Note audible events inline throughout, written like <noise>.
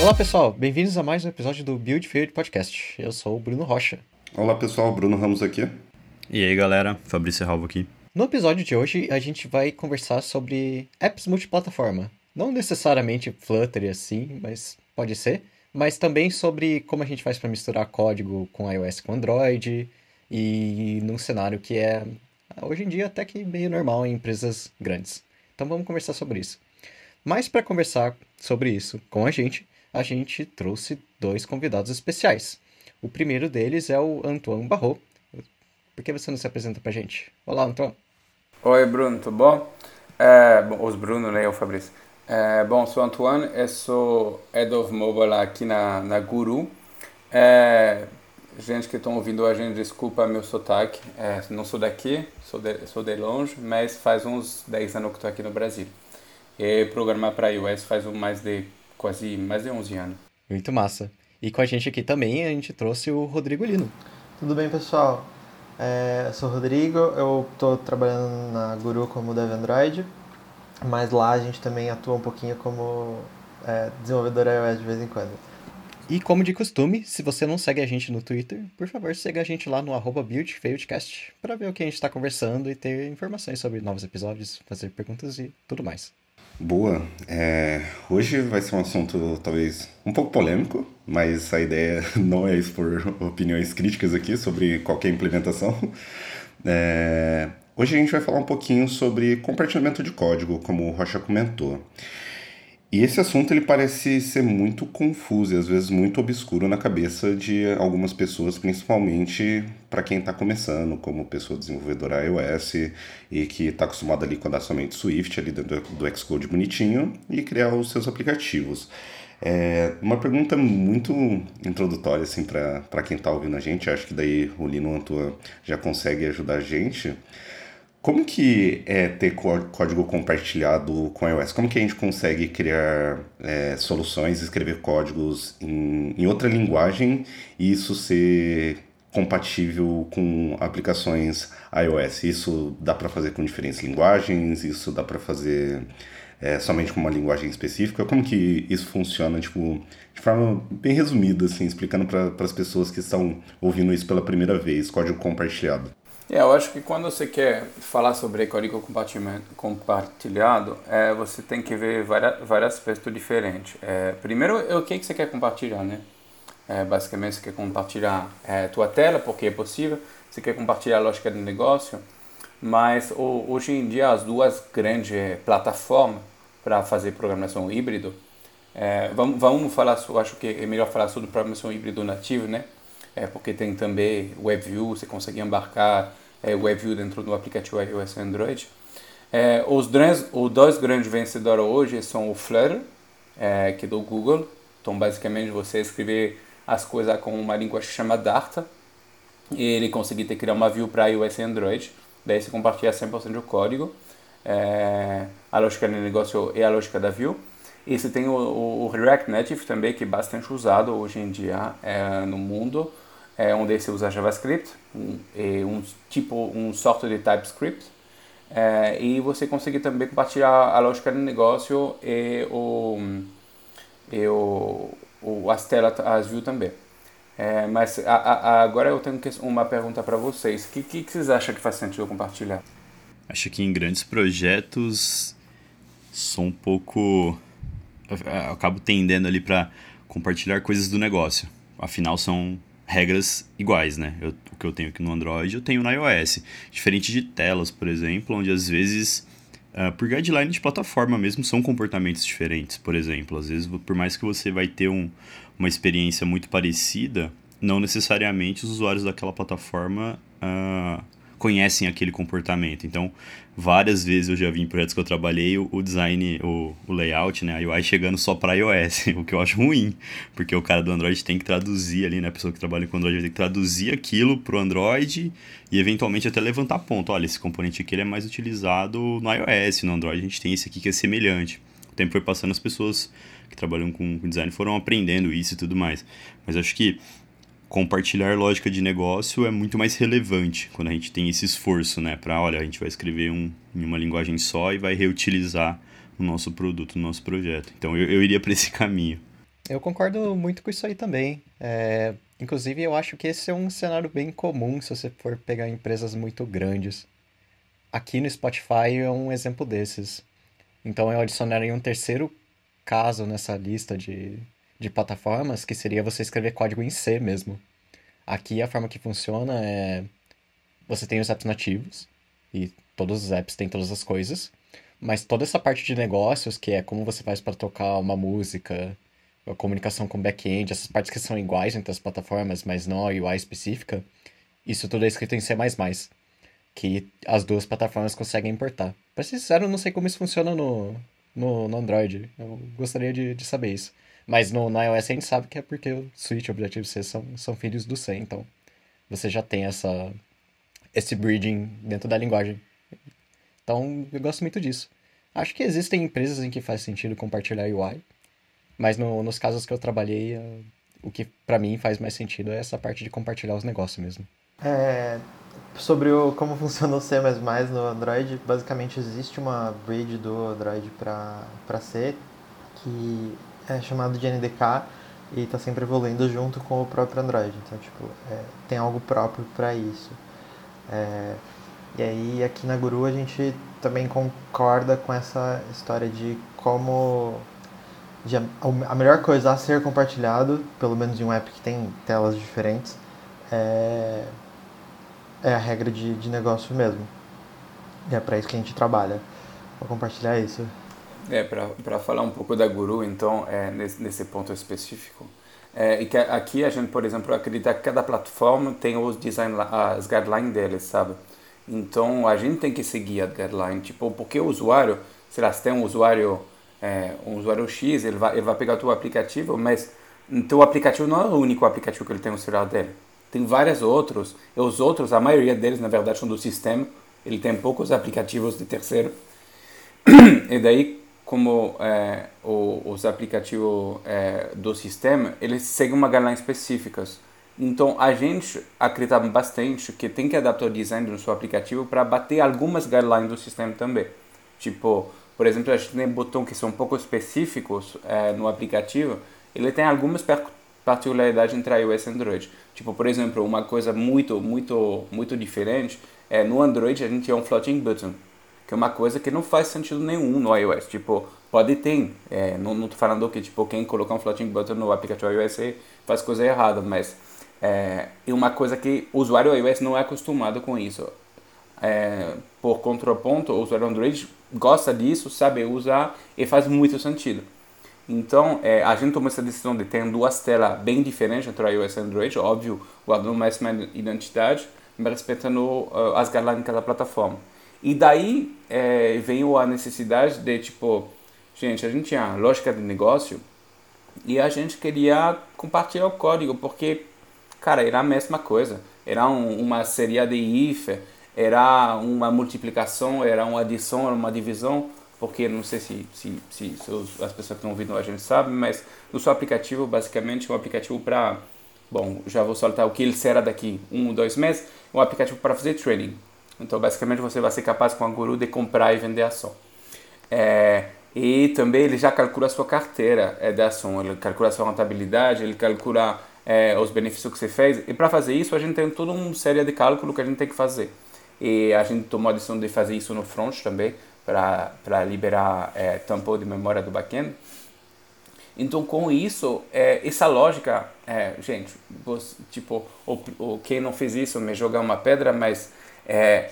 Olá pessoal, bem-vindos a mais um episódio do Build Field Podcast. Eu sou o Bruno Rocha. Olá pessoal, Bruno Ramos aqui. E aí galera, Fabrício Ralvo aqui. No episódio de hoje a gente vai conversar sobre apps multiplataforma. Não necessariamente Flutter assim, mas pode ser. Mas também sobre como a gente faz para misturar código com iOS com Android e num cenário que é hoje em dia até que meio normal em empresas grandes. Então vamos conversar sobre isso. Mas para conversar sobre isso com a gente, a gente trouxe dois convidados especiais. O primeiro deles é o Antoine Barrault. Por que você não se apresenta pra gente? Olá, Antoine. Oi, Bruno, tudo bom? É, bom os Bruno, né? Eu, Fabrício. É, bom, sou Antoine, eu sou Head of Mobile aqui na, na Guru. É, gente que estão ouvindo a gente, desculpa meu sotaque. É, não sou daqui, sou de, sou de longe, mas faz uns 10 anos que estou aqui no Brasil. E programar para iOS faz mais de quase mais de 11 anos. Muito massa. E com a gente aqui também a gente trouxe o Rodrigo Lino. Tudo bem, pessoal? É, eu sou o Rodrigo, eu estou trabalhando na Guru como Dev Android, mas lá a gente também atua um pouquinho como é, desenvolvedor iOS de vez em quando. E como de costume, se você não segue a gente no Twitter, por favor, siga a gente lá no arroba BuildFailedCast para ver o que a gente está conversando e ter informações sobre novos episódios, fazer perguntas e tudo mais. Boa. É, hoje vai ser um assunto talvez um pouco polêmico, mas a ideia <laughs> não é expor opiniões críticas aqui sobre qualquer implementação. <laughs> É, hoje a gente vai falar um pouquinho sobre compartilhamento de código, como o Rocha comentou. E esse assunto ele parece ser muito confuso e às vezes muito obscuro na cabeça de algumas pessoas, principalmente para quem está começando, como pessoa desenvolvedora iOS e que está acostumado ali com dar somente Swift ali dentro do Xcode bonitinho e criar os seus aplicativos. É uma pergunta muito introdutória assim para quem está ouvindo a gente, acho que daí o Lino Antua já consegue ajudar a gente. Como que é ter código compartilhado com iOS? Como que a gente consegue criar é, soluções, escrever códigos em, em outra linguagem e isso ser compatível com aplicações iOS? Isso dá para fazer com diferentes linguagens? Isso dá para fazer é, somente com uma linguagem específica? Como que isso funciona, tipo, de forma bem resumida, assim, explicando para as pessoas que estão ouvindo isso pela primeira vez, código compartilhado? É, eu acho que quando você quer falar sobre código compartilhado, é, você tem que ver várias, vários aspectos diferentes. É, primeiro, é o que, que você quer compartilhar, né? É, basicamente, você quer compartilhar é, tua tela, porque é possível. Você quer compartilhar a lógica do negócio. Mas o, hoje em dia, as duas grandes plataformas para fazer programação híbrido, é, vamos, vamos falar, acho que é melhor falar sobre programação híbrido nativo, né? É, porque tem também WebView, você consegue embarcar é, WebView dentro do aplicativo iOS e Android. É, os, os dois grandes vencedores hoje são o Flutter, é, que é do Google. Então, basicamente, você escrever as coisas com uma linguagem chamada Dart e ele conseguir ter, criar uma view para iOS e Android. Daí você compartilha 100% do código. É, a lógica do negócio é a lógica da view. E você tem o, o, o React Native também, que é bastante usado hoje em dia é, no mundo é, onde você usa JavaScript, um, um tipo, um software de TypeScript, é, e você consegue também compartilhar a lógica do negócio e, o, e o, o, as telas, as views também. É, mas a, a, agora eu tenho uma pergunta para vocês. O que, que, que vocês acham que faz sentido compartilhar? Acho que em grandes projetos sou um pouco. Eu acabo tendendo ali para compartilhar coisas do negócio. Afinal, são regras iguais, né? Eu, o que eu tenho aqui no Android, eu tenho no iOS. Diferente de telas, por exemplo, onde às vezes, uh, por guideline de plataforma mesmo, são comportamentos diferentes, por exemplo. Às vezes, por mais que você vai ter um, uma experiência muito parecida, não necessariamente os usuários daquela plataforma uh, conhecem aquele comportamento. Então, várias vezes eu já vi em projetos que eu trabalhei o, o design, o, o, layout, né, a UI chegando só para iOS, <laughs> o que eu acho ruim, porque o cara do Android tem que traduzir ali, né, a pessoa que trabalha com Android tem que traduzir aquilo pro Android e eventualmente até levantar ponto. Olha, esse componente aqui é mais utilizado no iOS, no Android a gente tem esse aqui que é semelhante. O tempo foi passando, as pessoas que trabalham com design foram aprendendo isso e tudo mais. Mas acho que compartilhar lógica de negócio é muito mais relevante quando a gente tem esse esforço, né? Para, olha, a gente vai escrever um, em uma linguagem só e vai reutilizar o nosso produto, o nosso projeto. Então eu, eu iria para esse <laughs> caminho. Eu concordo muito com isso aí também. É, inclusive, eu acho que esse é um cenário bem comum se você for pegar empresas muito grandes. Aqui no Spotify é um exemplo desses. Então eu adicionaria um terceiro caso nessa lista de, de plataformas, que seria você escrever código em C mesmo. Aqui a forma que funciona é você tem os apps nativos e todos os apps têm todas as coisas, mas toda essa parte de negócios, que é como você faz para tocar uma música, a comunicação com back-end, essas partes que são iguais entre as plataformas, mas não a UI específica, isso tudo é escrito em C++, que as duas plataformas conseguem importar. Pra ser sincero, eu não sei como isso funciona no, no, no Android. Eu gostaria de, de saber isso. Mas no, no iOS a gente sabe que é porque o Switch e o Objective-C são, são filhos do C, então você já tem essa, esse bridging dentro da linguagem. Então, eu gosto muito disso. Acho que existem empresas em que faz sentido compartilhar UI, mas no, nos casos que eu trabalhei, uh, o que para mim faz mais sentido é essa parte de compartilhar os negócios mesmo. É, sobre o, como <laughs> funciona o C++ no Android, basicamente existe uma bridge do Android para C, que é chamado de NDK, e está sempre evoluindo junto com o próprio Android. Então, tipo, é, tem algo próprio para isso. É, e aí, aqui na Guru, a gente também concorda com essa história de como de a melhor coisa a ser compartilhado, pelo menos em um app que tem telas diferentes, é, é a regra de, de negócio mesmo. E é para isso que a gente trabalha, para compartilhar isso. É, para falar um pouco da Guru, então, é, nesse, nesse ponto específico, é, e que aqui a gente, por exemplo, acredita que cada plataforma tem os design, as guidelines deles, sabe? Então a gente tem que seguir a guideline, tipo, porque o usuário, sei lá, se tem um usuário, é, um usuário X, ele vai, ele vai pegar o teu aplicativo, mas teu aplicativo não é o único aplicativo que ele tem no celular dele. Tem vários outros, e os outros, a maioria deles, na verdade, são do sistema, ele tem poucos aplicativos de terceiro. <clears throat> e daí, como é, o, os aplicativos é, do sistema, eles seguem uma guideline específicas. Então a gente acredita bastante que tem que adaptar o design do seu aplicativo para bater algumas guidelines do sistema também. Tipo, por exemplo, a gente tem botões que são um pouco específicos é, no aplicativo, ele tem algumas particularidades entre iOS e Android. Tipo, por exemplo, uma coisa muito, muito, muito diferente é no Android a gente tem um floating button, que é uma coisa que não faz sentido nenhum no iOS. Tipo, pode ter, é, não, não tô falando que tipo quem colocar um floating button no aplicativo iOS faz coisa errada, mas é, uma coisa que o usuário iOS não é acostumado com isso. É, por contraponto, o usuário Android gosta disso, sabe usar e faz muito sentido. Então, é, a gente tomou essa decisão de ter duas telas bem diferentes entre iOS e Android, óbvio, guardando mais uma identidade, mas respeitando uh, as de cada plataforma. E daí é, veio a necessidade de, tipo, gente, a gente tinha lógica de negócio e a gente queria compartilhar o código, porque Cara, era a mesma coisa. Era um, uma série de if, era uma multiplicação, era uma adição, era uma divisão, porque não sei se, se, se, se as pessoas que estão ouvindo a gente sabem, mas o seu aplicativo basicamente é um aplicativo para, bom, já vou soltar o que ele será daqui um, dois meses, um aplicativo para fazer trading. Então, basicamente, você vai ser capaz com a Guru de comprar e vender ação. É, e também ele já calcula a sua carteira é, de ação, ele calcula a sua rentabilidade, ele calcula é, os benefícios que você fez. E para fazer isso, a gente tem toda uma série de cálculos que a gente tem que fazer. E a gente tomou a decisão de fazer isso no front também, para liberar é, de memória do backend. Então, com isso, é, essa lógica, é, gente, você, tipo, o, o, quem não fez isso me jogar uma pedra, mas é,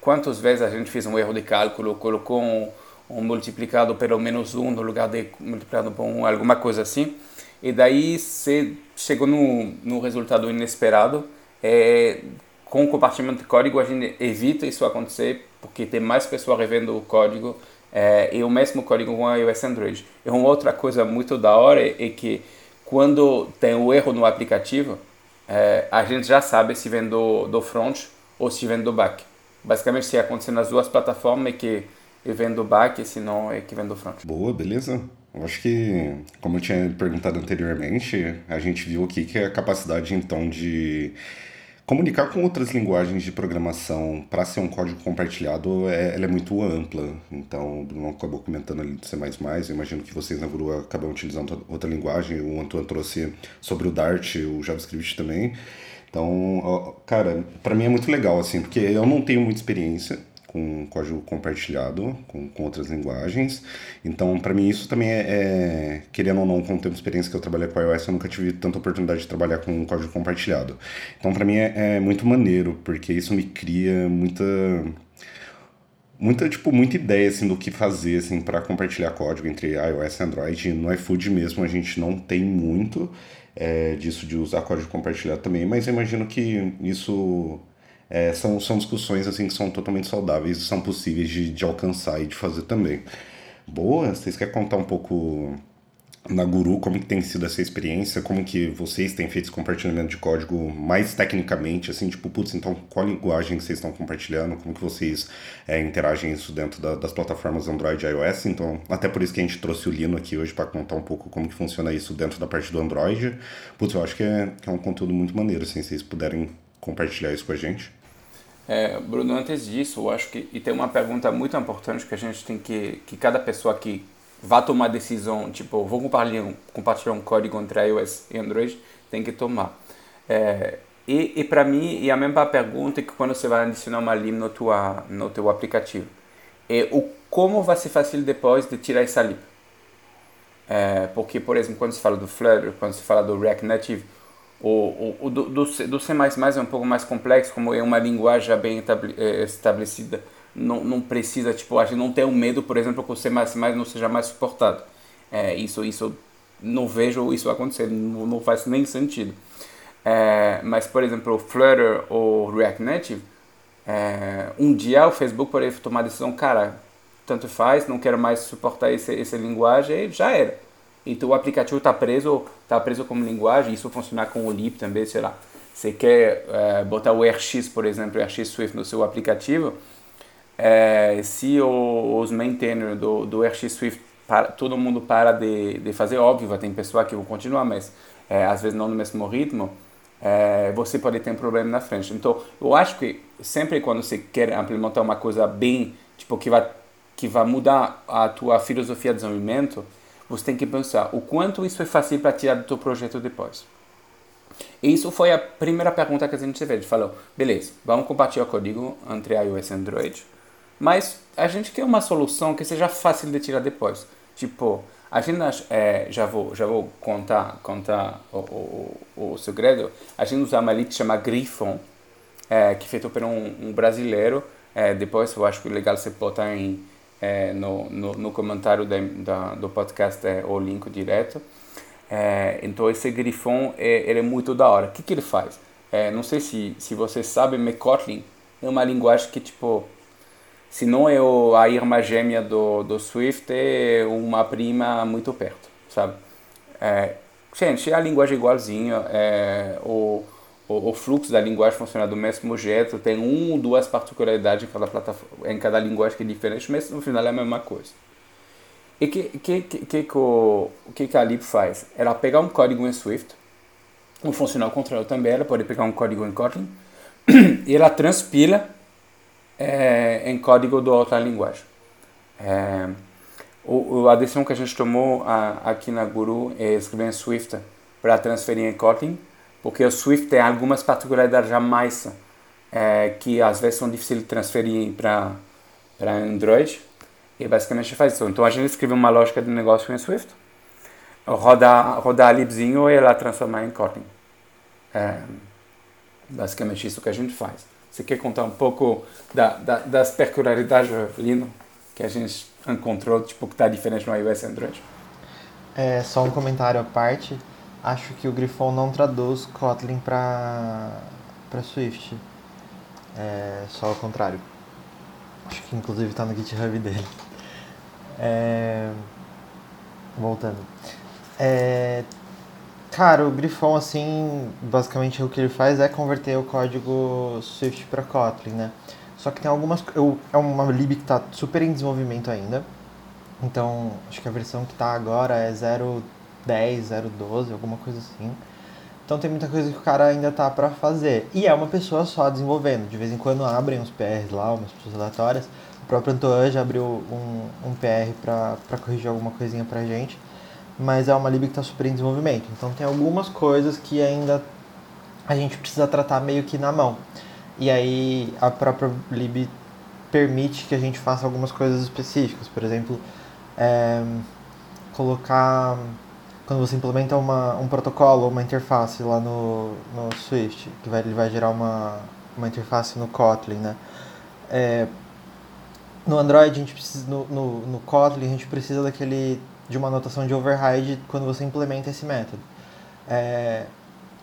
quantas vezes a gente fez um erro de cálculo, colocou um, um multiplicado pelo menos um no lugar de multiplicado por um, alguma coisa assim, e daí você chegou no, no resultado inesperado. É, com o compartilhamento de código a gente evita isso acontecer porque tem mais pessoas revendo o código é, e o mesmo código com iOS Android. E uma outra coisa muito da hora é que quando tem o um erro no aplicativo, é, a gente já sabe se vem do, do front ou se vem do back. Basicamente, se acontecer nas duas plataformas, é que vem do back, se não é que vem do front. Boa, beleza. Eu acho que, como eu tinha perguntado anteriormente, a gente viu aqui que a capacidade então de comunicar com outras linguagens de programação para ser um código compartilhado é, ela é muito ampla. Então, o Bruno acabou comentando ali do C++, eu imagino que vocês na Guru acabam utilizando outra linguagem, o Antoine trouxe sobre o Dart, o JavaScript também. Então, cara, para mim é muito legal, assim, porque eu não tenho muita experiência, com código compartilhado com, com outras linguagens. Então, para mim, isso também é, é, querendo ou não, com o tempo de experiência que eu trabalhei com iOS, eu nunca tive tanta oportunidade de trabalhar com código compartilhado. Então, para mim, é, é muito maneiro, porque isso me cria muita muita tipo muita ideia assim do que fazer assim para compartilhar código entre iOS e Android no iFood mesmo a gente não tem muito é, disso de usar código compartilhado também mas eu imagino que isso é, são, são discussões assim que são totalmente saudáveis e são possíveis de, de alcançar e de fazer também. Boa, vocês querem contar um pouco na Guru como que tem sido essa experiência, como que vocês têm feito esse compartilhamento de código mais tecnicamente, assim, tipo, putz, então qual linguagem vocês estão compartilhando, como que vocês é, interagem isso dentro da, das plataformas Android e iOS, então até por isso que a gente trouxe o Lino aqui hoje para contar um pouco como que funciona isso dentro da parte do Android. Putz, eu acho que é, que é um conteúdo muito maneiro, assim, se vocês puderem compartilhar isso com a gente. É, Bruno, antes disso, eu acho que e tem uma pergunta muito importante que a gente tem que que cada pessoa que vá tomar decisão, tipo, vou compartilhar um, compartilhar um código entre iOS e Android, tem que tomar. É, e, e para mim, e a mesma pergunta que quando você vai adicionar uma lib no, tua, no teu aplicativo. É o como vai ser fácil depois de tirar essa lib. É, porque, por exemplo, quando se fala do Flutter, quando se fala do React Native, o, o, do, do, C, do C++ é um pouco mais complexo, como é uma linguagem bem é, estabelecida, não, não precisa, tipo, a gente não tem um medo, por exemplo, que o C++ não seja mais suportado. É, isso, isso, não vejo isso acontecer, não, não faz nem sentido. É, mas, por exemplo, o Flutter ou React Native, é, um dia o Facebook poderia tomar a decisão, cara, tanto faz, não quero mais suportar esse, essa linguagem, e já era. Então o aplicativo está preso, tá preso como linguagem, isso funcionar com o lib também, sei lá. Você quer é, botar o RX, por exemplo, o RX Swift no seu aplicativo, é, se o, os maintainers do, do RX Swift, para, todo mundo para de, de fazer, óbvio, vai ter pessoa que vão continuar, mas é, às vezes não no mesmo ritmo, é, você pode ter um problema na frente. Então, eu acho que sempre quando você quer implementar uma coisa bem, tipo, que vai, que vai mudar a tua filosofia de desenvolvimento, você tem que pensar o quanto isso é fácil para tirar do teu projeto depois. E isso foi a primeira pergunta que a gente fez. Falou, beleza, vamos compartilhar o código entre iOS e Android, mas a gente quer uma solução que seja fácil de tirar depois. Tipo, a gente é, já vou já vou contar contar o, o, o segredo. A gente usa uma lib que chama Griffon, é, que é feito por um, um brasileiro. É, depois eu acho que é legal você botar em é, no, no, no, comentário de, da, do podcast é, o link direto. É, então esse grifão é, ele é muito da hora. O que, que ele faz? É, não sei se, se você sabe, mas é uma linguagem que tipo se não é o, a irmã gêmea do, do Swift, é uma prima muito perto, sabe? É, gente, a linguagem é igualzinha, é, o, o, o, fluxo da linguagem funciona do mesmo jeito, tem um ou duas particularidades em cada, plataforma, em cada linguagem que é diferente, mas no final é a mesma coisa. E o que, que, que, que, o, que, que a lib faz? Ela pega um código em Swift, um funcional control também, ela pode pegar um código em Kotlin, <clears throat> e ela transpila é, em código de outra linguagem. É, o, a decisão que a gente tomou a, aqui na Guru é escrever em Swift para transferir em Kotlin, porque o Swift tem algumas particularidades a mais é, que às vezes são difíceis de transferir para Android e basicamente faz isso. Então a gente escreve uma lógica de negócio em Swift, roda roda a libzinho e ela transforma em Kotlin. É, basicamente isso que a gente faz. Você quer contar um pouco da, da, das peculiaridades, Lino, que a gente encontrou, tipo, que está diferente no iOS e Android? É, só um comentário à parte acho que o Grifon não traduz Kotlin para para Swift. É só o contrário. Acho que inclusive está no GitHub dele. É... Voltando. É... Cara, o Grifon, assim, basicamente o que ele faz é converter o código Swift para Kotlin, né? Só que tem algumas... Eu, é uma lib que está super em desenvolvimento ainda. Então, acho que a versão que está agora é 0 0.10, 0.12, alguma coisa assim. Então tem muita coisa que o cara ainda tá para fazer. E é uma pessoa só desenvolvendo. De vez em quando abrem uns PRs lá, umas pessoas aleatórias. O próprio Antoine já abriu um, um PR para corrigir alguma coisinha pra gente. Mas é uma lib que está super em desenvolvimento. Então tem algumas coisas que ainda a gente precisa tratar meio que na mão. E aí a própria lib permite que a gente faça algumas coisas específicas. Por exemplo, é, colocar quando você implementa uma, um protocolo, uma interface lá no, no Swift, que vai, ele vai gerar uma, uma interface no Kotlin, né? É, no Android, a gente precisa, no, no, no Kotlin, a gente precisa daquele, de uma anotação de override quando você implementa esse método. É,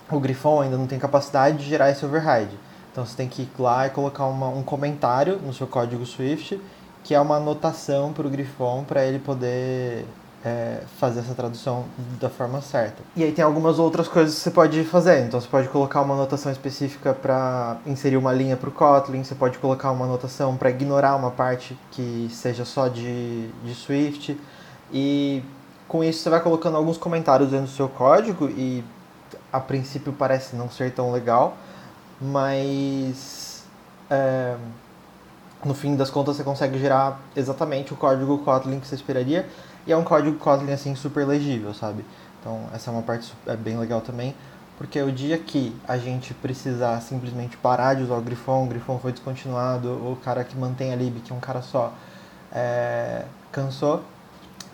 o Grifon ainda não tem capacidade de gerar esse override. Então você tem que ir lá e colocar uma, um comentário no seu código Swift, que é uma anotação para o Grifon para ele poder é, fazer essa tradução da forma certa. E aí tem algumas outras coisas que você pode fazer. Então você pode colocar uma anotação específica para inserir uma linha para o Kotlin, você pode colocar uma anotação para ignorar uma parte que seja só de, de Swift. E com isso você vai colocando alguns comentários dentro do seu código e a princípio parece não ser tão legal, mas é, no fim das contas você consegue gerar exatamente o código Kotlin que você esperaria e é um código Kotlin assim super legível, sabe? Então essa é uma parte é bem legal também, porque o dia que a gente precisar simplesmente parar de usar o Grifon, o Grifon foi descontinuado, o cara que mantém a lib, que é um cara só, é, cansou.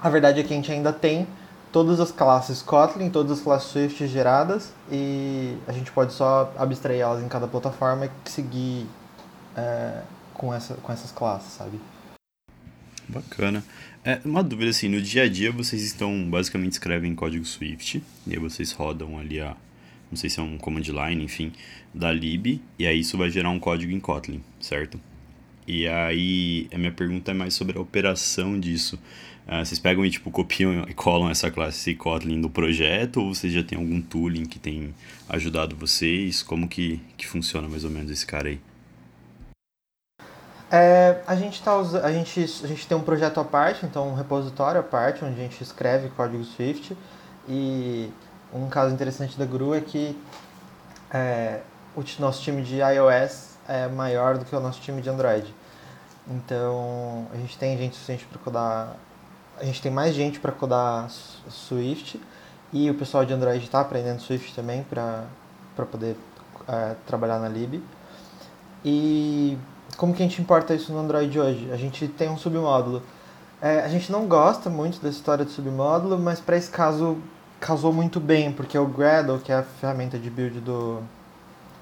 A verdade é que a gente ainda tem todas as classes Kotlin, todas as classes Swift geradas e a gente pode só abstrair elas em cada plataforma e seguir é, com, essa, com essas classes, sabe? Bacana. É, uma dúvida assim, no dia a dia vocês estão basicamente escrevem código Swift, e aí vocês rodam ali a, não sei se é um command line, enfim, da lib, e aí isso vai gerar um código em Kotlin, certo? E aí a minha pergunta é mais sobre a operação disso. Uh, vocês pegam e tipo copiam e colam essa classe Kotlin do projeto ou vocês já tem algum tooling que tem ajudado vocês? Como que, que funciona mais ou menos esse cara aí? É, a gente tá a gente a gente tem um projeto à parte, então um repositório à parte onde a gente escreve código Swift e um caso interessante da Gru é que é, o nosso time de iOS é maior do que o nosso time de Android. Então a gente tem gente suficiente para codar, a gente tem mais gente para codar Swift e o pessoal de Android está aprendendo Swift também para poder é, trabalhar na lib. E como que a gente importa isso no Android hoje? A gente tem um submódulo. É, a gente não gosta muito da história de submódulo, mas para esse caso casou muito bem, porque o Gradle, que é a ferramenta de build do,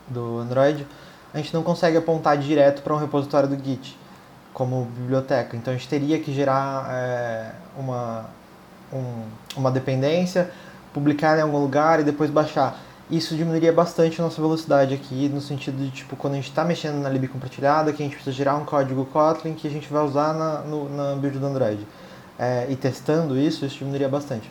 do Android, a gente não consegue apontar direto para um repositório do Git como biblioteca. Então a gente teria que gerar é, uma, um, uma dependência, publicar em algum lugar e depois baixar isso diminuiria bastante a nossa velocidade aqui, no sentido de, tipo, quando a gente está mexendo na lib compartilhada, que a gente precisa gerar um código Kotlin que a gente vai usar na, no, na build do Android. É, e testando isso, isso diminuiria bastante.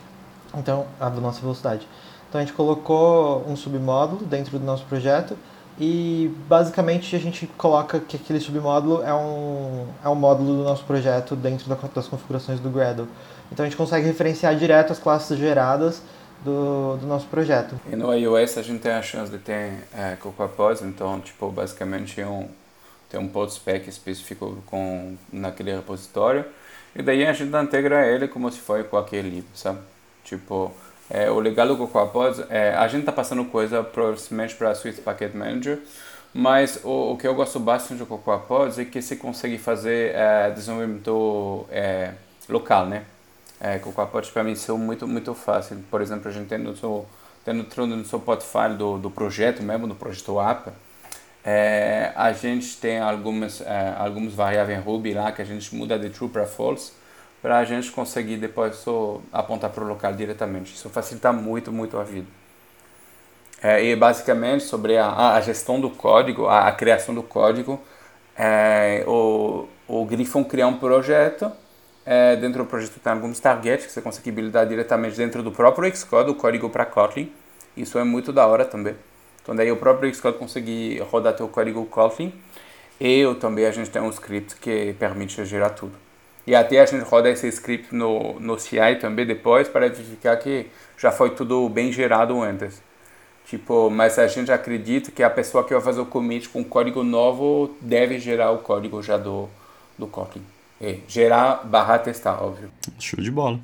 Então, a nossa velocidade. Então, a gente colocou um submódulo dentro do nosso projeto e, basicamente, a gente coloca que aquele submódulo é um, é um módulo do nosso projeto dentro das configurações do Gradle. Então, a gente consegue referenciar direto as classes geradas do, do nosso projeto. E no iOS a gente tem a chance de ter é, CocoaPods, então, tipo, basicamente um, tem um pod spec específico com, naquele repositório, e daí a gente integra ele como se fosse qualquer livro, sabe? Tipo, é, o legal do CocoaPods é a gente está passando coisa provavelmente para a Swift Packet Manager, mas o, o, que eu gosto bastante do CocoaPods é que você consegue fazer é, desenvolvimento é, local, né? é, com o Aquapod para mim são muito muito fácil. Por exemplo, a gente tem no seu tendo no seu portfólio do, do projeto mesmo, do projeto app, é, a gente tem algumas é, algumas variáveis Ruby lá que a gente muda de true para false para a gente conseguir depois só apontar para o local diretamente. Isso facilita muito muito a vida. É, e basicamente sobre a, a gestão do código, a, a criação do código, é, o, o Griffon cria um projeto é, dentro do projeto tem alguns targets que você consegue buildar diretamente dentro do próprio Xcode, o código para Kotlin. Isso é muito da hora também. Então daí o próprio Xcode consegue rodar teu código Kotlin e também a gente tem um script que permite gerar tudo. E até a gente roda esse script no, no CI também depois para verificar que já foi tudo bem gerado antes. Tipo, mas a gente acredita que a pessoa que vai fazer o commit com código novo deve gerar o código já do, do Kotlin. E gerar barra testar, óbvio. Show de bola.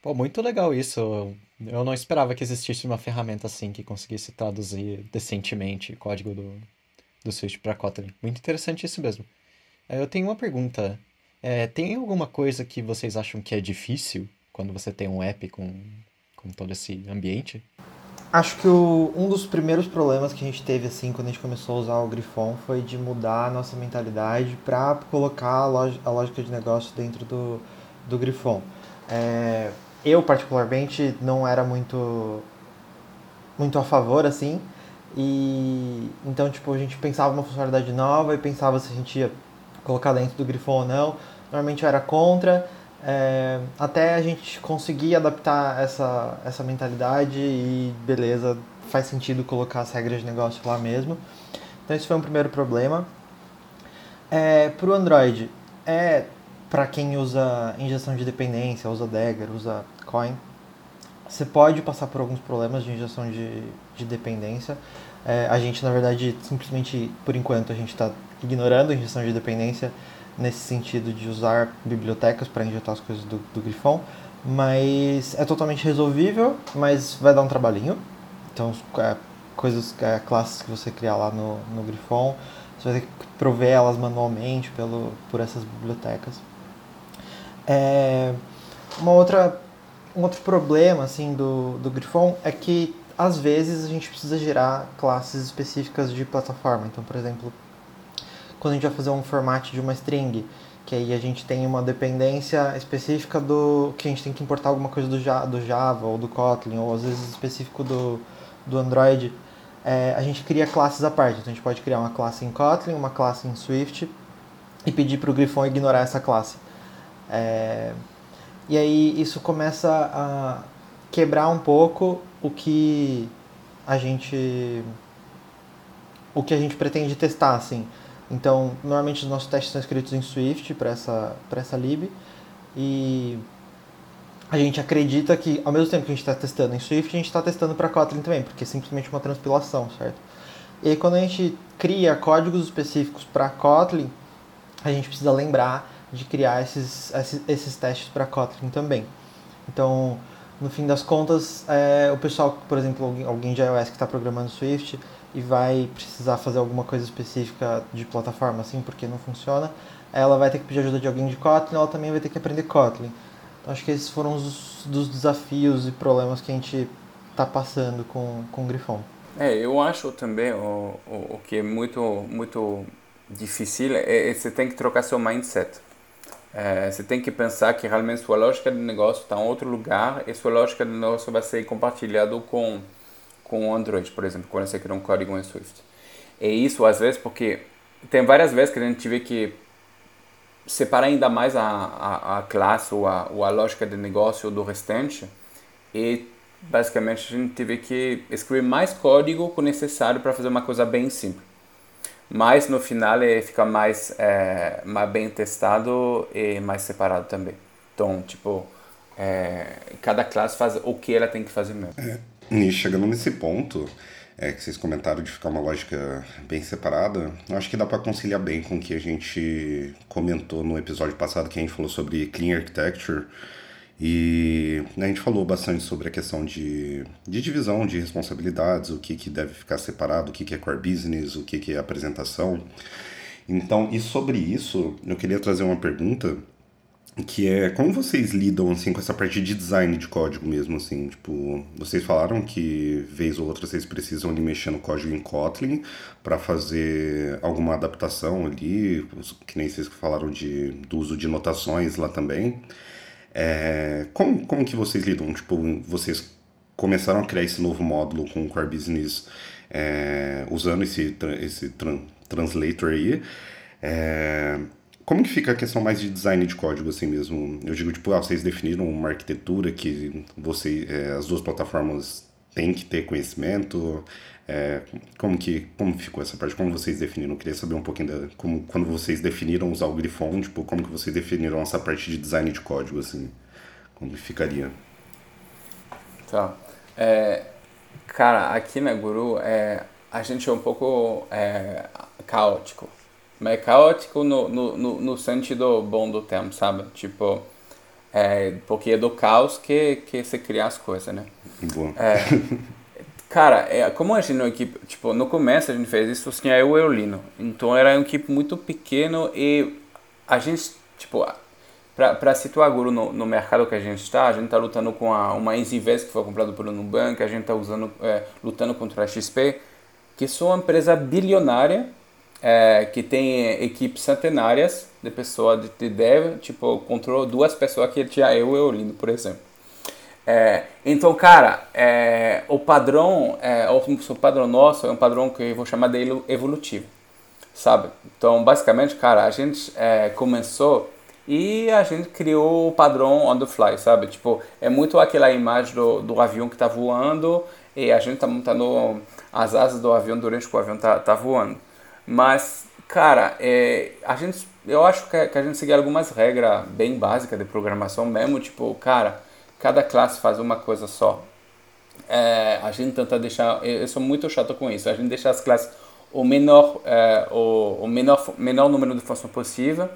Pô, muito legal isso. Eu não esperava que existisse uma ferramenta assim que conseguisse traduzir decentemente o código do, do Swift para Kotlin. Muito interessante isso mesmo. É, eu tenho uma pergunta. É, tem alguma coisa que vocês acham que é difícil quando você tem um app com, com todo esse ambiente? Acho que o, um dos primeiros problemas que a gente teve assim quando a gente começou a usar o Grifon foi de mudar a nossa mentalidade para colocar a, log, a, lógica de negócio dentro do, do Grifon. É, eu particularmente não era muito muito a favor assim e então tipo a gente pensava uma funcionalidade nova e pensava se a gente ia colocar dentro do Grifon ou não. Normalmente eu era contra é, até a gente conseguir adaptar essa, essa mentalidade e beleza, faz sentido colocar as regras de negócio lá mesmo. Então esse foi um primeiro problema. É, para o Android, é para quem usa injeção de dependência, usa Dagger, usa Coin, você pode passar por alguns problemas de injeção de, de dependência. É, a gente, na verdade, simplesmente, por enquanto, a gente está ignorando a injeção de dependência nesse sentido de usar bibliotecas para injetar as coisas do, do Grifon, mas é totalmente resolvível, mas vai dar um trabalhinho. Então, é, coisas, é, classes que você criar lá no, no Grifon, você vai ter que prover elas manualmente pelo, por essas bibliotecas. É, uma outra, um outro problema assim, do, do Grifon é que às vezes a gente precisa gerar classes específicas de plataforma. Então, por exemplo, quando a gente vai fazer um formato de uma string, que aí a gente tem uma dependência específica do que a gente tem que importar alguma coisa do, do Java ou do Kotlin, ou às vezes específico do, do Android, é, a gente cria classes à parte. Então a gente pode criar uma classe em Kotlin, uma classe em Swift e pedir para o Grifon ignorar essa classe. É, e aí isso começa a quebrar um pouco o que a gente o que a gente pretende testar assim então, normalmente os nossos testes são escritos em Swift para essa, essa lib. E a gente acredita que, ao mesmo tempo que a gente está testando em Swift, a gente está testando para Kotlin também, porque é simplesmente uma transpilação, certo? E aí, quando a gente cria códigos específicos para Kotlin, a gente precisa lembrar de criar esses, esses, esses testes para Kotlin também. Então, no fim das contas, é, o pessoal, por exemplo, alguém, alguém de iOS que está programando Swift, e vai precisar fazer alguma coisa específica de plataforma assim, porque não funciona, ela vai ter que pedir ajuda de alguém de Kotlin, ela também vai ter que aprender Kotlin. Então acho que esses foram os dos desafios e problemas que a gente está passando com, com o Grifon. É, eu acho também o, o, o que é muito, muito difícil é, é você tem que trocar seu mindset. É, você tem que pensar que realmente sua lógica de negócio está em outro lugar e sua lógica de negócio vai ser compartilhado com com Android, por exemplo, quando você cria um código em Swift. É isso, às vezes, porque tem várias vezes que a gente vê que separar ainda mais a, a, a classe ou a, ou a lógica de negócio do restante e basicamente a gente teve que escrever mais código que o necessário para fazer uma coisa bem simples. Mas no final é, fica mais, é, mais bem testado e mais separado também. Então, tipo, é, cada classe faz o que ela tem que fazer mesmo. É. E chegando nesse ponto, é, que vocês comentaram de ficar uma lógica bem separada, eu acho que dá para conciliar bem com o que a gente comentou no episódio passado, que a gente falou sobre Clean Architecture. E a gente falou bastante sobre a questão de, de divisão de responsabilidades, o que, que deve ficar separado, o que, que é core business, o que, que é apresentação. Então, e sobre isso, eu queria trazer uma pergunta que é como vocês lidam assim com essa parte de design de código mesmo assim tipo vocês falaram que vez ou outra vocês precisam ali mexer no código em Kotlin para fazer alguma adaptação ali que nem vocês falaram de do uso de notações lá também é, como como que vocês lidam tipo vocês começaram a criar esse novo módulo com o Core Business é, usando esse esse translator aí é, como que fica a questão mais de design de código, assim mesmo? Eu digo, tipo, ah, vocês definiram uma arquitetura que você, é, as duas plataformas têm que ter conhecimento. É, como que como ficou essa parte? Como vocês definiram? Eu queria saber um pouquinho da, como quando vocês definiram usar o Grifon, tipo, como que vocês definiram essa parte de design de código, assim? Como ficaria? Tá. É, Cara, aqui na Guru, é, a gente é um pouco é, caótico. Mas é caótico no, no, no, no sentido bom do termo, sabe? Tipo, é, porque é do caos que, que se cria as coisas, né? Bom. É, <laughs> cara, é, como a gente é uma equipe, tipo, no começo a gente fez isso, tinha eu e o Eulino. Então era uma equipe muito pequeno e a gente, tipo, para situar agora no, no mercado que a gente está, a gente está lutando com a, uma EasyVest que foi comprada pelo Nubank, a gente está é, lutando contra a XP, que são uma empresa bilionária é, que tem equipes centenárias de pessoas de dev, tipo, controlou duas pessoas que tinha eu e o Eulino, por exemplo. É, então, cara, é, o padrão, é, o padrão nosso é um padrão que eu vou chamar de evolutivo, sabe? Então, basicamente, cara, a gente é, começou e a gente criou o padrão on the fly, sabe? Tipo, é muito aquela imagem do, do avião que está voando e a gente está montando as asas do avião durante que o avião está tá voando. Mas, cara, é, a gente, eu acho que, que a gente segue algumas regras bem básicas de programação mesmo, tipo, cara, cada classe faz uma coisa só. É, a gente tenta deixar, eu, sou muito chato com isso, a gente deixa as classes o menor, é, o, o menor, menor número de funções possível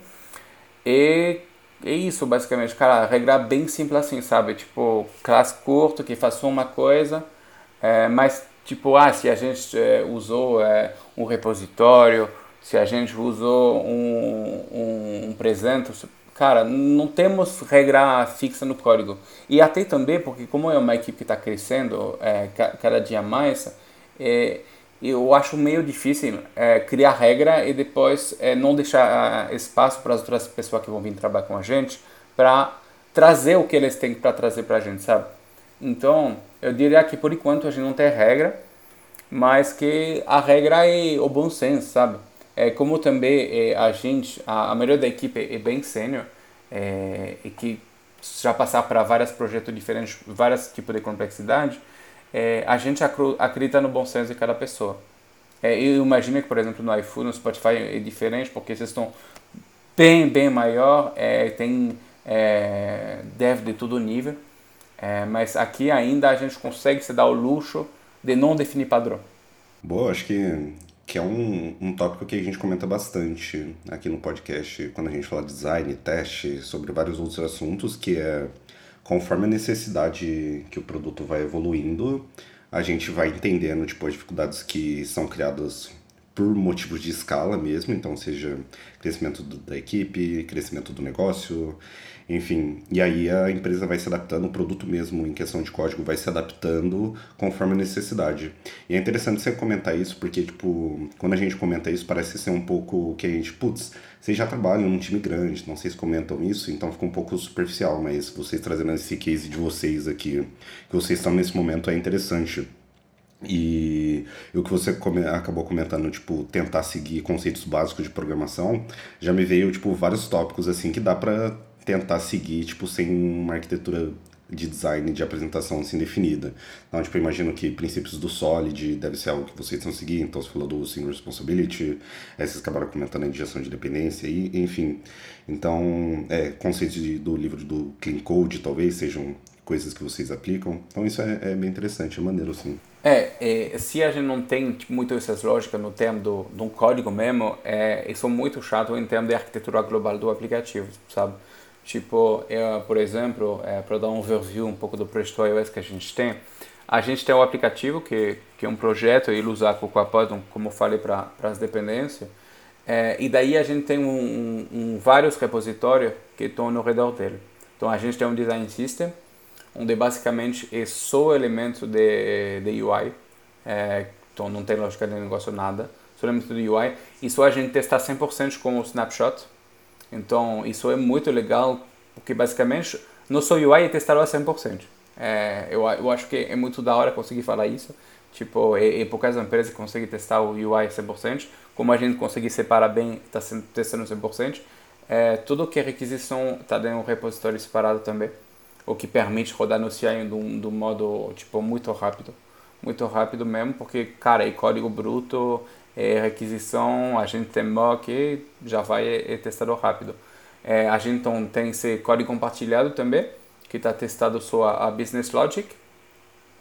e é isso, basicamente, cara, regra bem simples assim, sabe? Tipo, classe curto que faz uma coisa, é, mas Tipo, ah, se a gente é, usou é, um repositório, se a gente usou um, um, um presente, cara, não temos regra fixa no código. E até também, porque como é uma equipe que está crescendo é, cada dia mais, é, eu acho meio difícil é, criar regra e depois é, não deixar espaço para as outras pessoas que vão vir trabalhar com a gente para trazer o que eles têm para trazer para a gente, sabe? Então, eu diria que por enquanto a gente não tem regra, mas que a regra é o bom senso, sabe? É, como também é, a gente, a, a maioria da equipe é bem sênior, é, e que já passar para vários projetos diferentes, vários tipos de complexidade, é, a gente acredita no bom senso de cada pessoa. É, eu imagino que, por exemplo, no iPhone, no Spotify é diferente, porque vocês estão bem, bem maior, é, tem é, dev de todo nível, mas aqui ainda a gente consegue se dar o luxo de não definir padrão. Boa, acho que, que é um, um tópico que a gente comenta bastante aqui no podcast, quando a gente fala de design, teste, sobre vários outros assuntos, que é conforme a necessidade que o produto vai evoluindo, a gente vai entendendo tipo, as dificuldades que são criadas por motivos de escala mesmo, então seja crescimento do, da equipe, crescimento do negócio, enfim, e aí a empresa vai se adaptando, o produto mesmo em questão de código vai se adaptando conforme a necessidade. E é interessante você comentar isso, porque, tipo, quando a gente comenta isso, parece ser um pouco que a gente, putz, vocês já trabalham num time grande, não se comentam isso, então fica um pouco superficial, mas vocês trazendo esse case de vocês aqui, que vocês estão nesse momento, é interessante. E, o que você come, acabou comentando, tipo, tentar seguir conceitos básicos de programação, já me veio, tipo, vários tópicos, assim, que dá pra tentar seguir, tipo, sem uma arquitetura de design de apresentação assim definida. Então, tipo, eu imagino que princípios do Solid deve ser algo que vocês estão seguindo. Então, você falou do Single Responsibility, é, vocês acabaram comentando a injeção de dependência, e, enfim. Então, é, conceitos de, do livro do Clean Code talvez sejam coisas que vocês aplicam. Então, isso é, é bem interessante, é maneiro, sim. É, é, se a gente não tem tipo, muito essas lógicas no termo do, do código mesmo, é, isso é muito chato em termos de arquitetura global do aplicativo, sabe? Tipo, eu, por exemplo, é, para dar um overview um pouco do projeto iOS que a gente tem, a gente tem um aplicativo que, que é um projeto, ele usa o Python, como eu falei, para as dependências. É, e daí a gente tem um, um, um, vários repositórios que estão no redor dele. Então a gente tem um design system, onde basicamente é só elemento de, de UI, é, então não tem lógica de negócio nada, só elemento de UI, e só a gente testar 100% com o snapshot, então, isso é muito legal, porque basicamente nosso UI é testado a 100%. É, eu, eu acho que é muito da hora conseguir falar isso. Tipo, é, é poucas empresas que conseguem testar o UI 100%, como a gente consegue separar bem, está testando 100%. É, tudo que é requisição está dentro de um repositório separado também, o que permite rodar no CI de um, de um modo tipo, muito rápido. Muito rápido mesmo, porque, cara, é código bruto, é, requisição, a gente tem mock, já vai é, testado rápido. É, a gente então, tem esse código compartilhado também, que está testado só a, a Business Logic.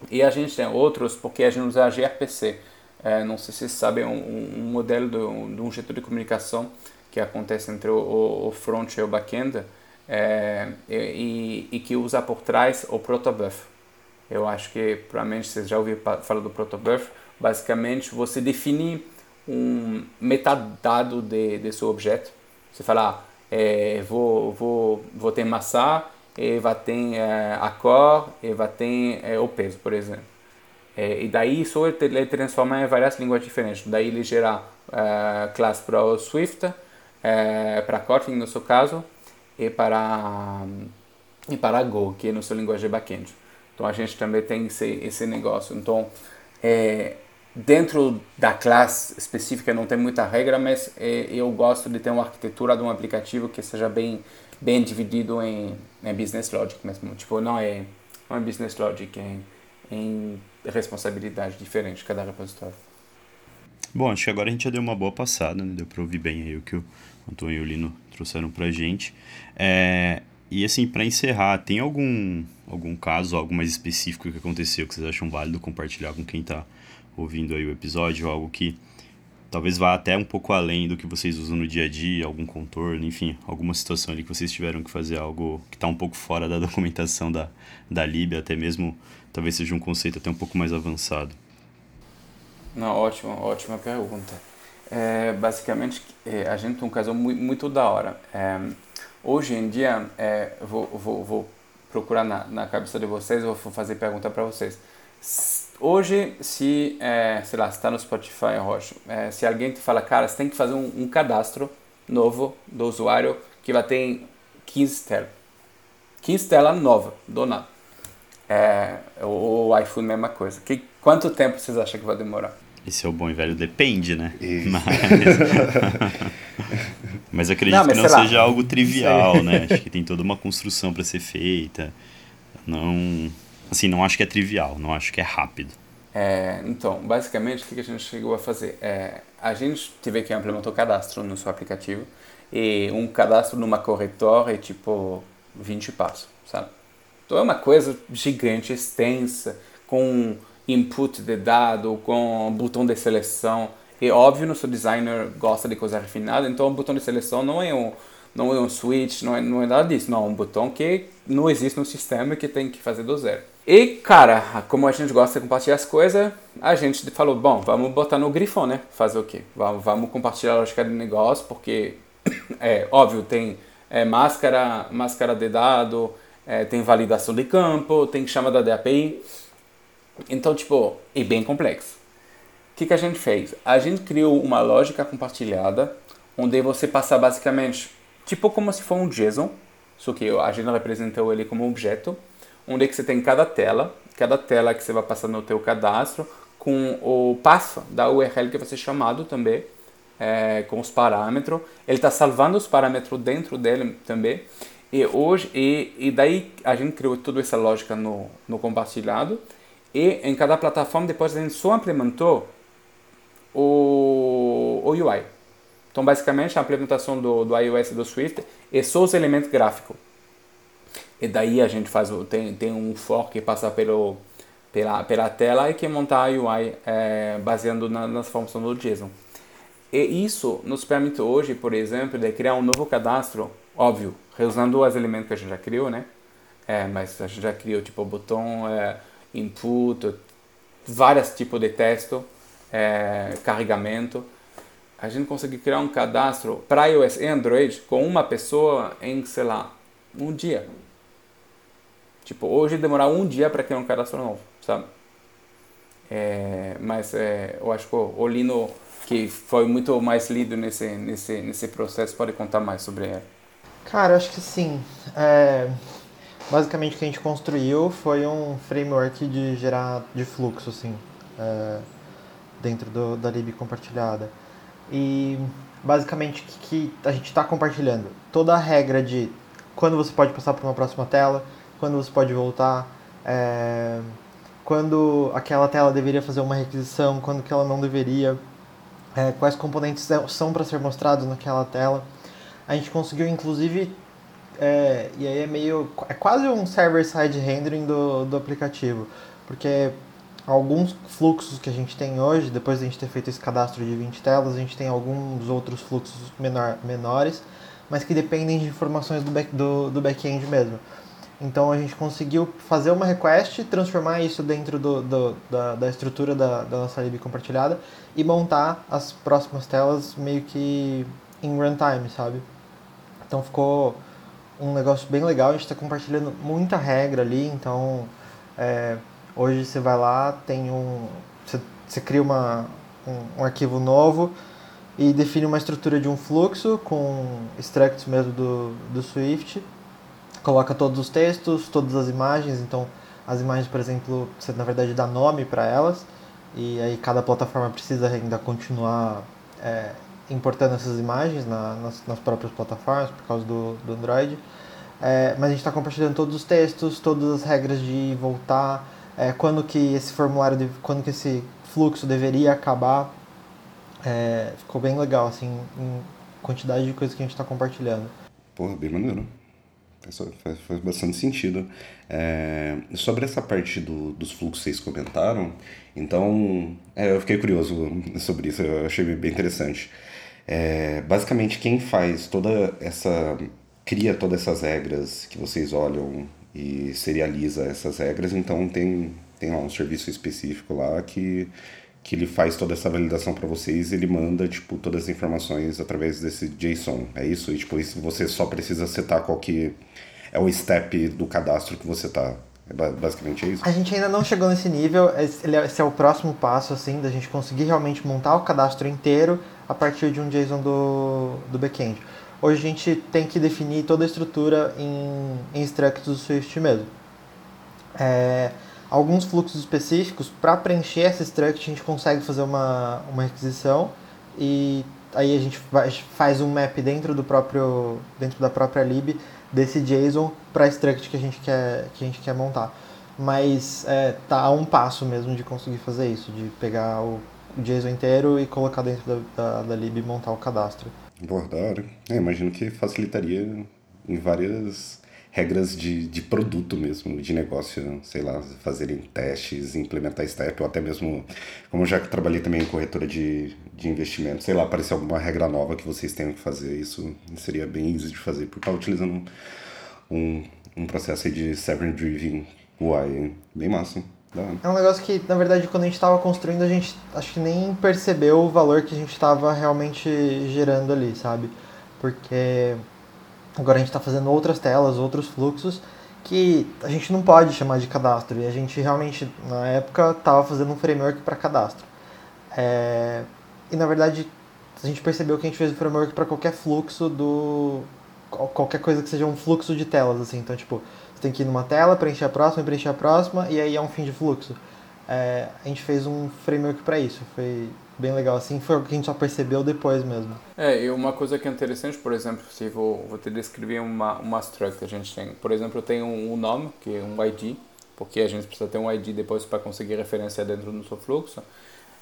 E a gente tem outros porque a gente usa gRPC. É, não sei se vocês sabem, um, um modelo de um jeito de comunicação que acontece entre o, o front e o backend é, e, e, que usa por trás o protobuf. Eu acho que provavelmente vocês já ouviram falar do protobuf. Basicamente, você define um metadado de, de seu objeto. Você fala, ah, é, vou, vou, vou ter maçã, e vai ter é, a cor, e vai ter é, o peso, por exemplo. É, e daí isso ele transforma em várias línguas diferentes. Daí ele gera é, classe para o Swift, para Kotlin no seu caso, e para, e para Go, que é seu linguagem backend. Então a gente também tem esse, esse negócio. Então, é, dentro da classe específica não tem muita regra, mas é, eu gosto de ter uma arquitetura de um aplicativo que seja bem bem dividido em, em business logic mesmo. Tipo, não é, não é business logic, é em responsabilidade diferente cada repositório. Bom, acho que agora a gente já deu uma boa passada, né? Deu para ouvir bem aí o que o Antônio e o Lino trouxeram pra gente. É, e assim, para encerrar, tem algum, algum caso, algo mais específico que aconteceu que vocês acham válido compartilhar com quem está ouvindo aí o episódio? Algo que talvez vá até um pouco além do que vocês usam no dia a dia, algum contorno, enfim, alguma situação ali que vocês tiveram que fazer algo que está um pouco fora da <laughs> documentação da, da Lib, até mesmo talvez seja um conceito até um pouco mais avançado. Não, ótima, ótima pergunta. É, basicamente, é, a gente tem um caso muito, muito da hora. É, hoje em dia, é, vou, vou, vou procurar na, na cabeça de vocês, vou fazer pergunta para vocês Hoje, se, é, sei lá, está no Spotify, Rocha, é, se alguém te fala, cara, você tem que fazer um, um cadastro novo do usuário que vai ter 15 telas. 15 telas nova, do nada. É, o, o iPhone, mesma coisa. Que, quanto tempo vocês acham que vai demorar? Esse é o bom e velho depende, né? Mas, <laughs> mas acredito não, mas que não seja lá. algo trivial, né? Acho que tem toda uma construção para ser feita. Não Assim, não acho que é trivial, não acho que é rápido. É, então, basicamente, o que a gente chegou a fazer? É, a gente teve que implementar o cadastro no seu aplicativo e um cadastro numa corretora é tipo 20 passos, sabe? Então é uma coisa gigante, extensa, com input de dado, com botão de seleção. E óbvio, nosso designer gosta de coisa refinada, então o botão de seleção não é um não é um switch, não é, não é nada disso. Não, é um botão que não existe no sistema que tem que fazer do zero. E, cara, como a gente gosta de compartilhar as coisas, a gente falou, bom, vamos botar no grifão, né? Fazer o quê? Vamos, vamos compartilhar a lógica de negócio, porque, <coughs> é óbvio, tem é, máscara, máscara de dado, é, tem validação de campo, tem chamada de API. Então, tipo, é bem complexo. O que, que a gente fez? A gente criou uma lógica compartilhada, onde você passa basicamente, tipo como se fosse um JSON, só que a gente representou ele como objeto, onde é que você tem cada tela, cada tela que você vai passar no teu cadastro, com o passo da URL que vai ser chamado também, é, com os parâmetros. Ele está salvando os parâmetros dentro dele também. E hoje e, e daí a gente criou toda essa lógica no, no compartilhado. E em cada plataforma depois a gente só implementou o, o UI. Então basicamente a implementação do, do iOS e do Swift é só os elementos gráficos. E daí a gente faz tem, tem um fork que passa pelo, pela, pela tela e que monta a UI é, baseando na, nas funções do JSON. E isso nos permite hoje, por exemplo, de criar um novo cadastro, óbvio, reusando os elementos que a gente já criou, né? É, mas a gente já criou tipo botão, é, input, vários tipos de texto, é, carregamento. A gente consegue criar um cadastro para iOS e Android com uma pessoa em, sei lá, um dia. Tipo, hoje demorar um dia para criar um cadastro novo, sabe? É, mas é, eu acho que o Lino, que foi muito mais lido nesse, nesse, nesse processo, pode contar mais sobre ele. Cara, acho que sim. É, basicamente o que a gente construiu foi um framework de gerar de fluxo, assim, é, dentro do, da lib compartilhada. E basicamente o que, que a gente está compartilhando? Toda a regra de quando você pode passar para uma próxima tela, quando você pode voltar, é, quando aquela tela deveria fazer uma requisição, quando que ela não deveria, é, quais componentes são para ser mostrados naquela tela. A gente conseguiu inclusive, é, e aí é meio, é quase um server-side rendering do, do aplicativo. porque alguns fluxos que a gente tem hoje, depois de a gente ter feito esse cadastro de 20 telas, a gente tem alguns outros fluxos menor, menores, mas que dependem de informações do, back, do, do back-end mesmo. Então a gente conseguiu fazer uma request, transformar isso dentro do, do da, da, estrutura da, da, nossa lib compartilhada e montar as próximas telas meio que em runtime, sabe? Então ficou um negócio bem legal, a gente está compartilhando muita regra ali, então é, hoje você vai lá, tem um. Você, você cria uma, um, um, arquivo novo e define uma estrutura de um fluxo com structs mesmo do, do Swift coloca todos os textos, todas as imagens, então as imagens, por exemplo, você na verdade dá nome para elas e aí cada plataforma precisa ainda continuar é, importando essas imagens na, nas, nas, próprias plataformas por causa do, do Android. É, mas a gente está compartilhando todos os textos, todas as regras de voltar, é, quando que esse formulário, de, quando que esse fluxo deveria acabar. É, ficou bem legal, assim, em quantidade de coisas que a gente está compartilhando. Porra, bem maneiro. Faz, faz bastante sentido. É, sobre essa parte do, dos fluxos que vocês comentaram, então é, eu fiquei curioso sobre isso, eu achei bem interessante. É, basicamente, quem faz toda essa. cria todas essas regras que vocês olham e serializa essas regras, então tem, tem lá um serviço específico lá que que ele faz toda essa validação para vocês, ele manda tipo todas as informações através desse JSON. É isso? E tipo, isso você só precisa setar qual que é o step do cadastro que você é basicamente isso? A gente ainda não chegou nesse nível, é, esse é o próximo passo, assim, da gente conseguir realmente montar o cadastro inteiro a partir de um JSON do, do backend. Hoje a gente tem que definir toda a estrutura em, em structs do Swift mesmo. É, alguns fluxos específicos, para preencher essa struct, a gente consegue fazer uma, uma requisição e aí a gente faz um map dentro do próprio dentro da própria lib desse JSON para a struct que a gente quer que a gente quer montar. Mas é, tá a um passo mesmo de conseguir fazer isso, de pegar o, JSON inteiro e colocar dentro da, da, da lib e montar o cadastro. Boa, da hora. É, imagino que facilitaria em várias regras de, de produto mesmo, de negócio, sei lá, fazerem testes, implementar step, ou até mesmo, como já trabalhei também em corretora de, de investimento, sei lá, aparecer alguma regra nova que vocês tenham que fazer, isso seria bem easy de fazer, por estar utilizando um, um processo de Severn Driven UI, bem massa. É um negócio que, na verdade, quando a gente estava construindo, a gente acho que nem percebeu o valor que a gente estava realmente gerando ali, sabe? Porque Agora a gente está fazendo outras telas, outros fluxos que a gente não pode chamar de cadastro. E a gente realmente, na época, estava fazendo um framework para cadastro. É... E na verdade, a gente percebeu que a gente fez um framework para qualquer fluxo do. qualquer coisa que seja um fluxo de telas. assim Então, tipo, você tem que ir numa tela, preencher a próxima, preencher a próxima, e aí é um fim de fluxo. É... A gente fez um framework para isso. Foi bem legal assim, foi o que a gente só percebeu depois mesmo. É, e uma coisa que é interessante, por exemplo, se vou, vou te descrever uma, uma struct que a gente tem. Por exemplo, eu tenho um nome, que é um ID, porque a gente precisa ter um ID depois para conseguir referenciar dentro do seu fluxo.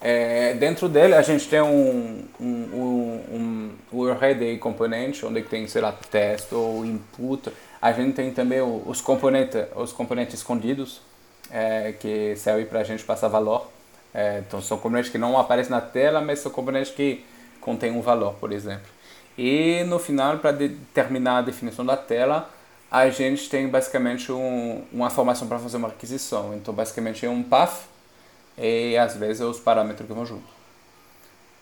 É, dentro dele a gente tem um, um, um, um URL componente, onde tem, sei lá, test ou input. A gente tem também os componentes, os componentes escondidos, é, que servem para a gente passar valor. É, então são componentes que não aparecem na tela, mas são componentes que contêm um valor, por exemplo. E no final, para determinar a definição da tela, a gente tem basicamente um, uma formação para fazer uma requisição. Então, basicamente é um path e às vezes é os parâmetros que vão junto.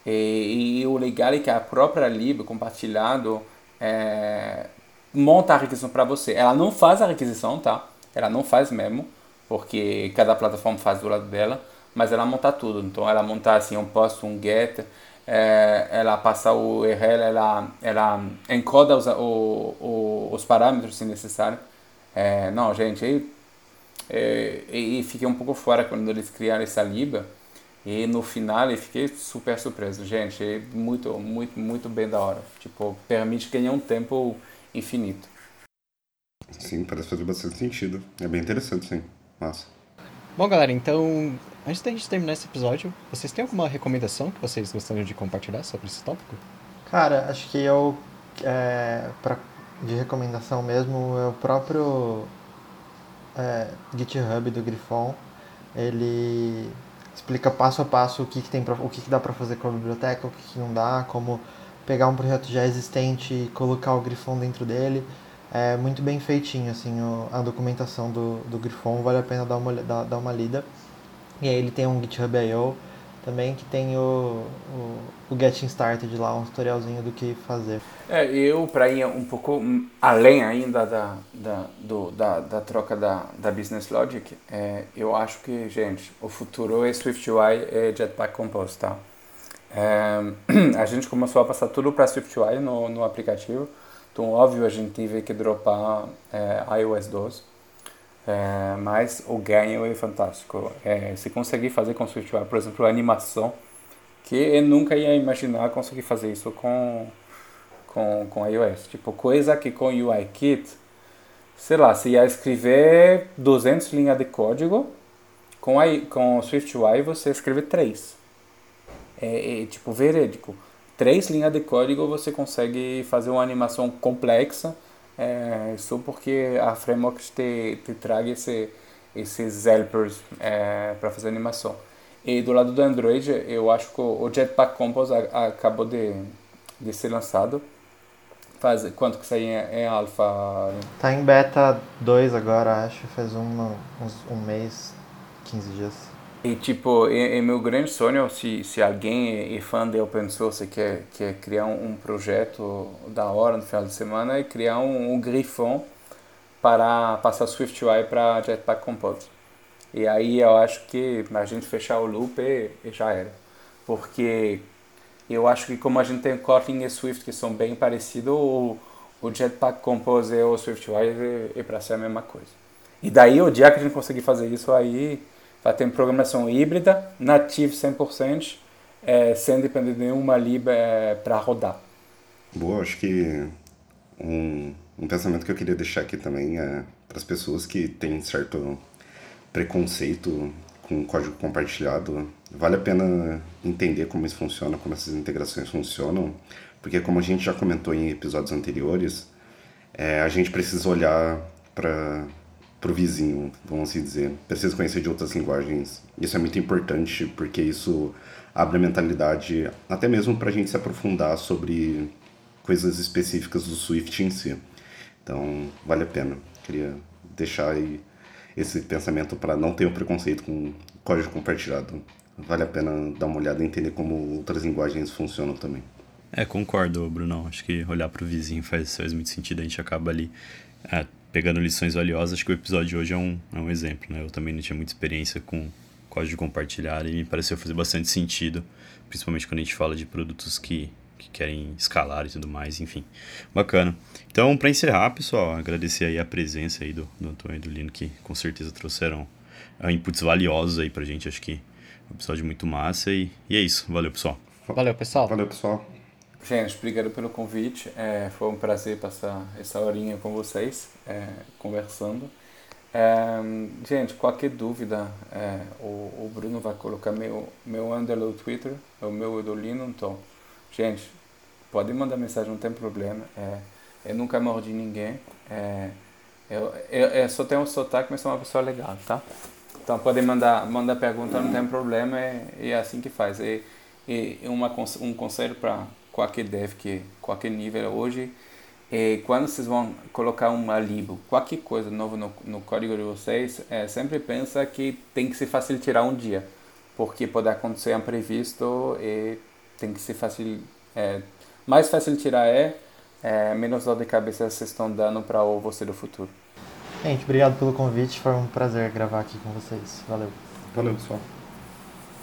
E, e o legal é que a própria lib compartilhado é, monta a requisição para você. Ela não faz a requisição, tá? Ela não faz mesmo, porque cada plataforma faz do lado dela mas ela monta tudo. Então ela monta assim um post, um get, é, ela passa o URL, ela, ela encoda os, o, o, os parâmetros se necessário. É, não, gente, e, é, e, fiquei um pouco fora quando eles criaram essa liba. E no final eu fiquei super surpreso, gente, é muito, muito, muito bem da hora. Tipo, permite ganhar um tempo infinito. Sim, parece fazer bastante sentido. É bem interessante, sim. Massa. Bom, galera, então Antes da gente terminar esse episódio, vocês têm alguma recomendação que vocês gostariam de compartilhar sobre esse tópico? Cara, acho que eu, é, pra, de recomendação mesmo, é o próprio é, GitHub do Grifon. Ele explica passo a passo o que, que tem pra, o que, que dá para fazer com a biblioteca, o que, que não dá, como pegar um projeto já existente e colocar o Grifon dentro dele. É muito bem feitinho, assim, a documentação do, do Grifon, vale a pena dar uma, dar, dar uma lida. E aí ele tem um GitHub I.O. também que tem o, o, o, Getting Started lá, um tutorialzinho do que fazer. É, eu, para ir um pouco além ainda da, da, do, da, da troca da, da Business Logic, é, eu acho que, gente, o futuro é SwiftUI e Jetpack Compose, tá? É, <clears throat> a gente começou a passar tudo para SwiftUI no, no aplicativo, então, óbvio, a gente teve que dropar é, iOS 12, é, mas o ganho é fantástico. É, se conseguir fazer com SwiftUI, por exemplo, animação, que eu nunca ia imaginar conseguir fazer isso com, com, com iOS. Tipo, coisa que com UIKit, sei lá, se ia escrever 200 linhas de código, com, a, com SwiftUI você escreve 3. É, é tipo verídico três linhas de código você consegue fazer uma animação complexa, é, só porque a framework te, te traga esse, esses helpers é, para fazer animação. E do lado do Android, eu acho que o Jetpack Compose acabou de, de ser lançado. Faz, quanto que saiu em, em alfa? Tá em beta 2 agora, acho. Faz um, uns, um mês, 15 dias. E tipo, é, é, meu grande sonho, se, se alguém é fã de open source e quer, quer criar um, um projeto da hora no final de semana, é criar um, um grifão para passar SwiftUI para Jetpack Compose. E aí eu acho que a gente fechar o loop e, e, já era. Porque eu acho que como a gente tem Kotlin e Swift que são bem parecidos, o, o Jetpack Compose e o SwiftUI é, é para ser a mesma coisa. E daí o dia que a gente conseguir fazer isso aí vai ter programação híbrida, nativo 100%, é, sem depender de nenhuma lib é, para rodar. Boa, acho que um, um pensamento que eu queria deixar aqui também é para as pessoas que têm certo preconceito com código compartilhado, vale a pena entender como isso funciona, como essas integrações funcionam, porque como a gente já comentou em episódios anteriores, é, a gente precisa olhar para pro vizinho, vamos assim dizer. Precisa conhecer de outras linguagens. Isso é muito importante porque isso abre a mentalidade, até mesmo para a gente se aprofundar sobre coisas específicas do Swift em si. Então, vale a pena. Queria deixar aí esse pensamento para não ter o preconceito com código compartilhado. Vale a pena dar uma olhada e entender como outras linguagens funcionam também. É, concordo, Bruno. Acho que olhar para o vizinho faz, faz muito sentido. A gente acaba ali é, pegando lições valiosas, acho que o episódio de hoje é um, é um exemplo, né? Eu também não tinha muita experiência com código compartilhado e me pareceu fazer bastante sentido, principalmente quando a gente fala de produtos que, que querem escalar e tudo mais, enfim. Bacana. Então, para encerrar, pessoal, agradecer aí a presença aí do, do Antônio e do Lino, que com certeza trouxeram uh, inputs valiosos aí pra gente, acho que um episódio muito massa e, e é isso. Valeu, pessoal. Valeu, pessoal. Valeu, pessoal. Gente, obrigado pelo convite. É, foi um prazer passar essa horinha com vocês, é, conversando. É, gente, qualquer dúvida, é, o, o Bruno vai colocar meu, meu no Twitter, o meu é do Lino, então, gente, pode mandar mensagem, não tem problema. É, eu nunca mordi ninguém. É, eu, eu, eu só tenho um sotaque, mas sou uma pessoa legal, tá? Então, podem mandar, mandar pergunta, não tem problema, é, é assim que faz. E, e uma, um conselho para qualquer dev, que qualquer nível hoje, é, quando vocês vão colocar uma lib, qualquer coisa nova no, no código de vocês, é, sempre pensa que tem que se facilitar um dia, porque pode acontecer imprevisto e tem que se facilitar. É, mais fácil tirar é, é, menos dor de cabeça vocês estão dando para o você do futuro. Gente, obrigado pelo convite, foi um prazer gravar aqui com vocês. Valeu. Valeu, pessoal.